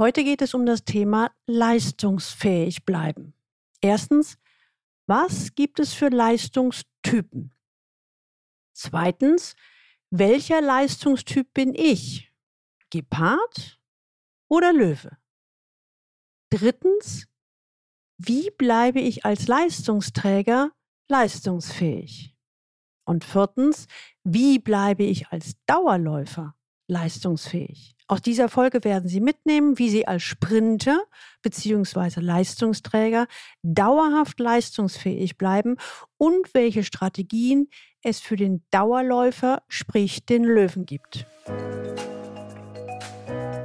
Heute geht es um das Thema leistungsfähig bleiben. Erstens, was gibt es für Leistungstypen? Zweitens, welcher Leistungstyp bin ich? Gepard oder Löwe? Drittens, wie bleibe ich als Leistungsträger leistungsfähig? Und viertens, wie bleibe ich als Dauerläufer leistungsfähig? Aus dieser Folge werden Sie mitnehmen, wie Sie als Sprinter bzw. Leistungsträger dauerhaft leistungsfähig bleiben und welche Strategien es für den Dauerläufer, sprich den Löwen gibt.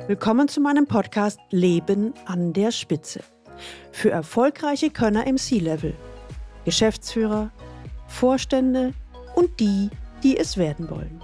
Willkommen zu meinem Podcast Leben an der Spitze. Für erfolgreiche Könner im C-Level, Geschäftsführer, Vorstände und die, die es werden wollen.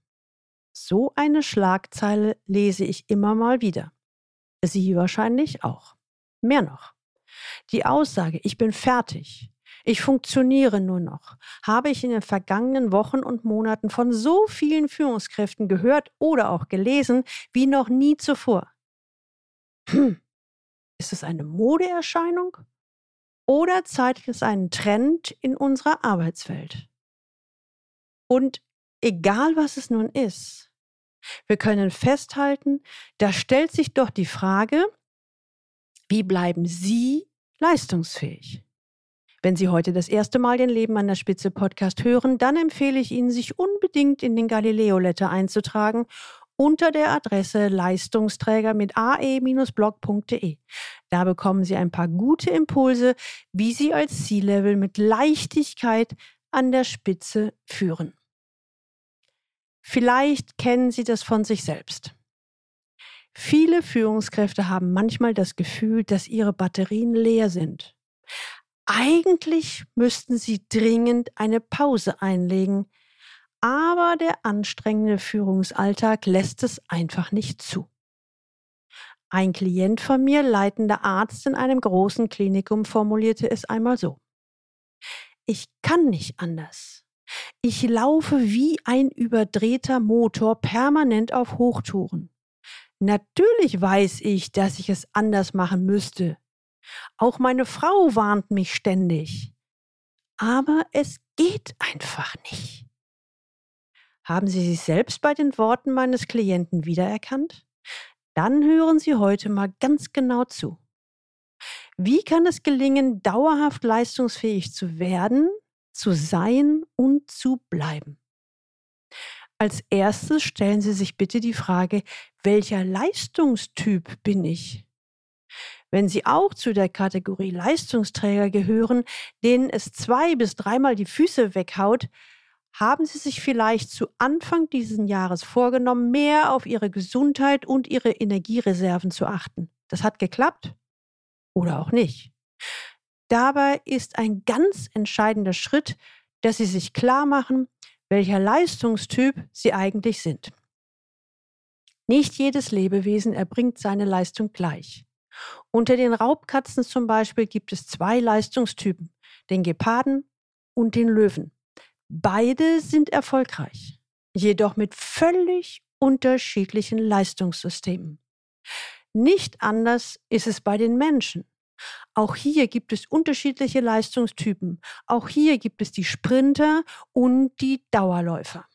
So eine Schlagzeile lese ich immer mal wieder. Sie wahrscheinlich auch. Mehr noch. Die Aussage, ich bin fertig, ich funktioniere nur noch, habe ich in den vergangenen Wochen und Monaten von so vielen Führungskräften gehört oder auch gelesen wie noch nie zuvor. Hm. Ist es eine Modeerscheinung oder zeigt es einen Trend in unserer Arbeitswelt? Und egal was es nun ist, wir können festhalten, da stellt sich doch die Frage, wie bleiben Sie leistungsfähig? Wenn Sie heute das erste Mal den Leben an der Spitze Podcast hören, dann empfehle ich Ihnen, sich unbedingt in den Galileo Letter einzutragen unter der Adresse Leistungsträger mit ae-blog.de. Da bekommen Sie ein paar gute Impulse, wie Sie als C-Level mit Leichtigkeit an der Spitze führen. Vielleicht kennen Sie das von sich selbst. Viele Führungskräfte haben manchmal das Gefühl, dass ihre Batterien leer sind. Eigentlich müssten sie dringend eine Pause einlegen, aber der anstrengende Führungsalltag lässt es einfach nicht zu. Ein Klient von mir, leitender Arzt in einem großen Klinikum, formulierte es einmal so. Ich kann nicht anders. Ich laufe wie ein überdrehter Motor permanent auf Hochtouren. Natürlich weiß ich, dass ich es anders machen müsste. Auch meine Frau warnt mich ständig. Aber es geht einfach nicht. Haben Sie sich selbst bei den Worten meines Klienten wiedererkannt? Dann hören Sie heute mal ganz genau zu. Wie kann es gelingen, dauerhaft leistungsfähig zu werden, zu sein und zu bleiben. Als erstes stellen Sie sich bitte die Frage, welcher Leistungstyp bin ich? Wenn Sie auch zu der Kategorie Leistungsträger gehören, denen es zwei bis dreimal die Füße weghaut, haben Sie sich vielleicht zu Anfang dieses Jahres vorgenommen, mehr auf Ihre Gesundheit und Ihre Energiereserven zu achten. Das hat geklappt oder auch nicht. Dabei ist ein ganz entscheidender Schritt, dass Sie sich klar machen, welcher Leistungstyp Sie eigentlich sind. Nicht jedes Lebewesen erbringt seine Leistung gleich. Unter den Raubkatzen zum Beispiel gibt es zwei Leistungstypen, den Geparden und den Löwen. Beide sind erfolgreich, jedoch mit völlig unterschiedlichen Leistungssystemen. Nicht anders ist es bei den Menschen. Auch hier gibt es unterschiedliche Leistungstypen. Auch hier gibt es die Sprinter und die Dauerläufer.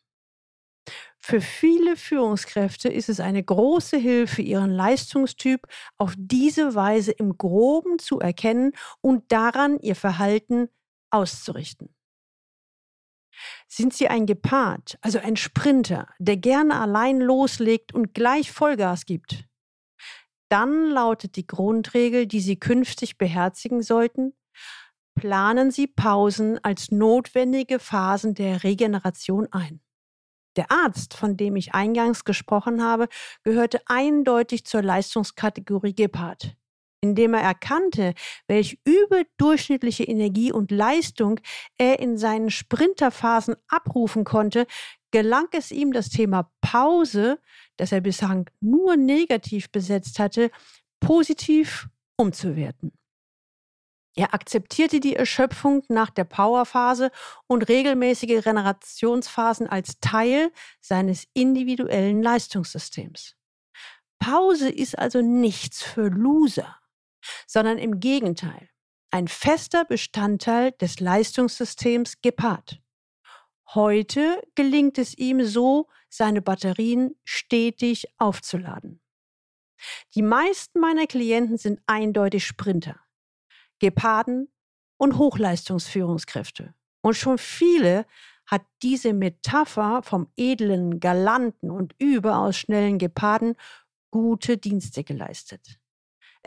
Für viele Führungskräfte ist es eine große Hilfe, ihren Leistungstyp auf diese Weise im groben zu erkennen und daran ihr Verhalten auszurichten. Sind Sie ein Gepard, also ein Sprinter, der gerne allein loslegt und gleich Vollgas gibt? Dann lautet die Grundregel, die Sie künftig beherzigen sollten, planen Sie Pausen als notwendige Phasen der Regeneration ein. Der Arzt, von dem ich eingangs gesprochen habe, gehörte eindeutig zur Leistungskategorie Gepard. Indem er erkannte, welch überdurchschnittliche Energie und Leistung er in seinen Sprinterphasen abrufen konnte, gelang es ihm, das Thema Pause, das er bislang nur negativ besetzt hatte, positiv umzuwerten. Er akzeptierte die Erschöpfung nach der Powerphase und regelmäßige Generationsphasen als Teil seines individuellen Leistungssystems. Pause ist also nichts für Loser, sondern im Gegenteil ein fester Bestandteil des Leistungssystems Gepard. Heute gelingt es ihm so, seine Batterien stetig aufzuladen. Die meisten meiner Klienten sind eindeutig Sprinter. Geparden und Hochleistungsführungskräfte. Und schon viele hat diese Metapher vom edlen, galanten und überaus schnellen Geparden gute Dienste geleistet.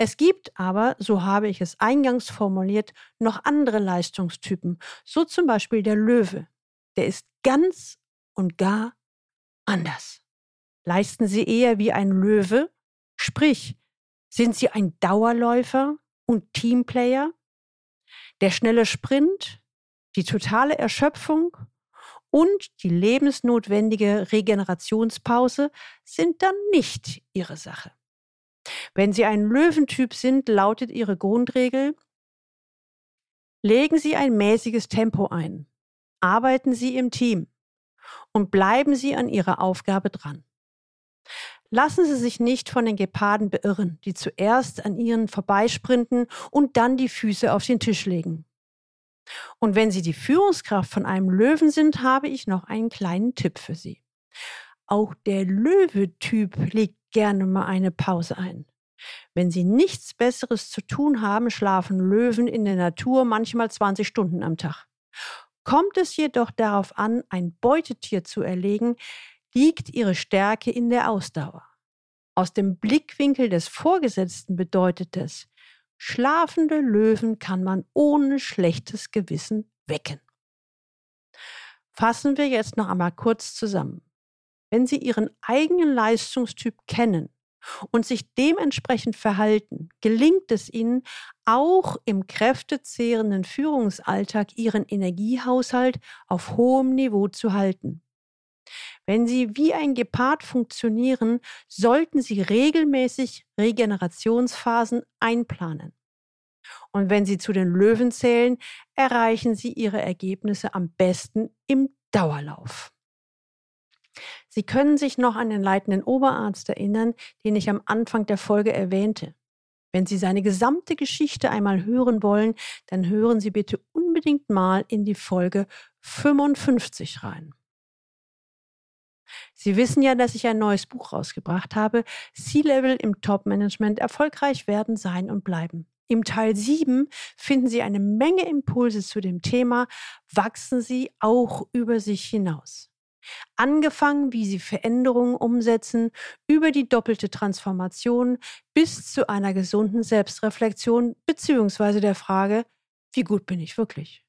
Es gibt aber, so habe ich es eingangs formuliert, noch andere Leistungstypen, so zum Beispiel der Löwe. Der ist ganz und gar anders. Leisten Sie eher wie ein Löwe, sprich, sind Sie ein Dauerläufer, und Teamplayer, der schnelle Sprint, die totale Erschöpfung und die lebensnotwendige Regenerationspause sind dann nicht Ihre Sache. Wenn Sie ein Löwentyp sind, lautet Ihre Grundregel, legen Sie ein mäßiges Tempo ein, arbeiten Sie im Team und bleiben Sie an Ihrer Aufgabe dran. Lassen Sie sich nicht von den Geparden beirren, die zuerst an Ihnen vorbeisprinten und dann die Füße auf den Tisch legen. Und wenn Sie die Führungskraft von einem Löwen sind, habe ich noch einen kleinen Tipp für Sie. Auch der Löwetyp legt gerne mal eine Pause ein. Wenn Sie nichts Besseres zu tun haben, schlafen Löwen in der Natur manchmal 20 Stunden am Tag. Kommt es jedoch darauf an, ein Beutetier zu erlegen, liegt ihre Stärke in der Ausdauer. Aus dem Blickwinkel des Vorgesetzten bedeutet es, schlafende Löwen kann man ohne schlechtes Gewissen wecken. Fassen wir jetzt noch einmal kurz zusammen. Wenn Sie Ihren eigenen Leistungstyp kennen und sich dementsprechend verhalten, gelingt es Ihnen, auch im kräftezehrenden Führungsalltag Ihren Energiehaushalt auf hohem Niveau zu halten. Wenn Sie wie ein Gepard funktionieren, sollten Sie regelmäßig Regenerationsphasen einplanen. Und wenn Sie zu den Löwen zählen, erreichen Sie Ihre Ergebnisse am besten im Dauerlauf. Sie können sich noch an den leitenden Oberarzt erinnern, den ich am Anfang der Folge erwähnte. Wenn Sie seine gesamte Geschichte einmal hören wollen, dann hören Sie bitte unbedingt mal in die Folge 55 rein. Sie wissen ja, dass ich ein neues Buch rausgebracht habe. C-Level im Top-Management erfolgreich werden, sein und bleiben. Im Teil 7 finden Sie eine Menge Impulse zu dem Thema Wachsen Sie auch über sich hinaus. Angefangen, wie Sie Veränderungen umsetzen, über die doppelte Transformation bis zu einer gesunden Selbstreflexion bzw. der Frage, wie gut bin ich wirklich?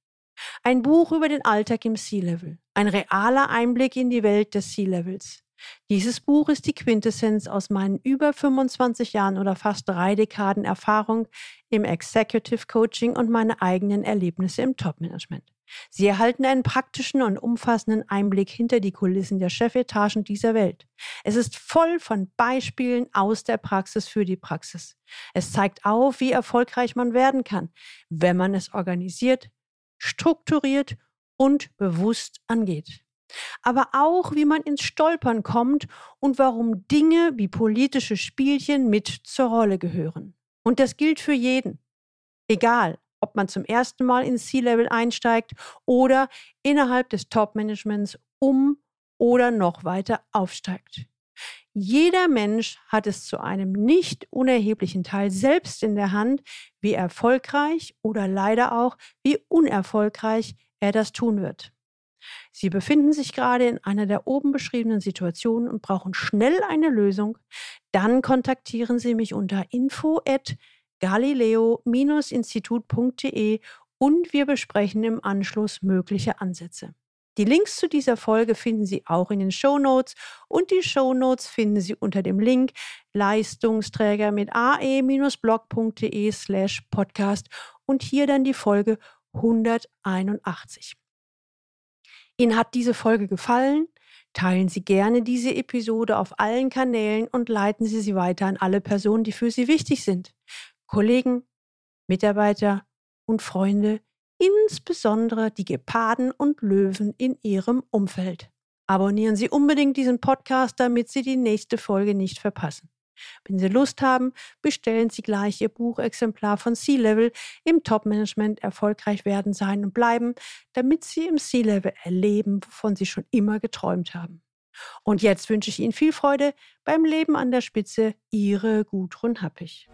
Ein Buch über den Alltag im Sea-Level. Ein realer Einblick in die Welt des Sea-Levels. Dieses Buch ist die Quintessenz aus meinen über 25 Jahren oder fast drei Dekaden Erfahrung im Executive Coaching und meine eigenen Erlebnisse im Top-Management. Sie erhalten einen praktischen und umfassenden Einblick hinter die Kulissen der Chefetagen dieser Welt. Es ist voll von Beispielen aus der Praxis für die Praxis. Es zeigt auf, wie erfolgreich man werden kann, wenn man es organisiert, strukturiert und bewusst angeht. Aber auch, wie man ins Stolpern kommt und warum Dinge wie politische Spielchen mit zur Rolle gehören. Und das gilt für jeden. Egal, ob man zum ersten Mal ins C-Level einsteigt oder innerhalb des Top-Managements um oder noch weiter aufsteigt. Jeder Mensch hat es zu einem nicht unerheblichen Teil selbst in der Hand, wie erfolgreich oder leider auch wie unerfolgreich er das tun wird. Sie befinden sich gerade in einer der oben beschriebenen Situationen und brauchen schnell eine Lösung. Dann kontaktieren Sie mich unter info at galileo-institut.de und wir besprechen im Anschluss mögliche Ansätze. Die Links zu dieser Folge finden Sie auch in den Show Notes und die Show Notes finden Sie unter dem Link Leistungsträger mit ae-blog.de slash podcast und hier dann die Folge 181. Ihnen hat diese Folge gefallen? Teilen Sie gerne diese Episode auf allen Kanälen und leiten Sie sie weiter an alle Personen, die für Sie wichtig sind. Kollegen, Mitarbeiter und Freunde, insbesondere die Geparden und Löwen in Ihrem Umfeld. Abonnieren Sie unbedingt diesen Podcast, damit Sie die nächste Folge nicht verpassen. Wenn Sie Lust haben, bestellen Sie gleich Ihr Buchexemplar von C-Level im Top-Management erfolgreich werden, sein und bleiben, damit Sie im C-Level erleben, wovon Sie schon immer geträumt haben. Und jetzt wünsche ich Ihnen viel Freude beim Leben an der Spitze. Ihre Gudrun Happig.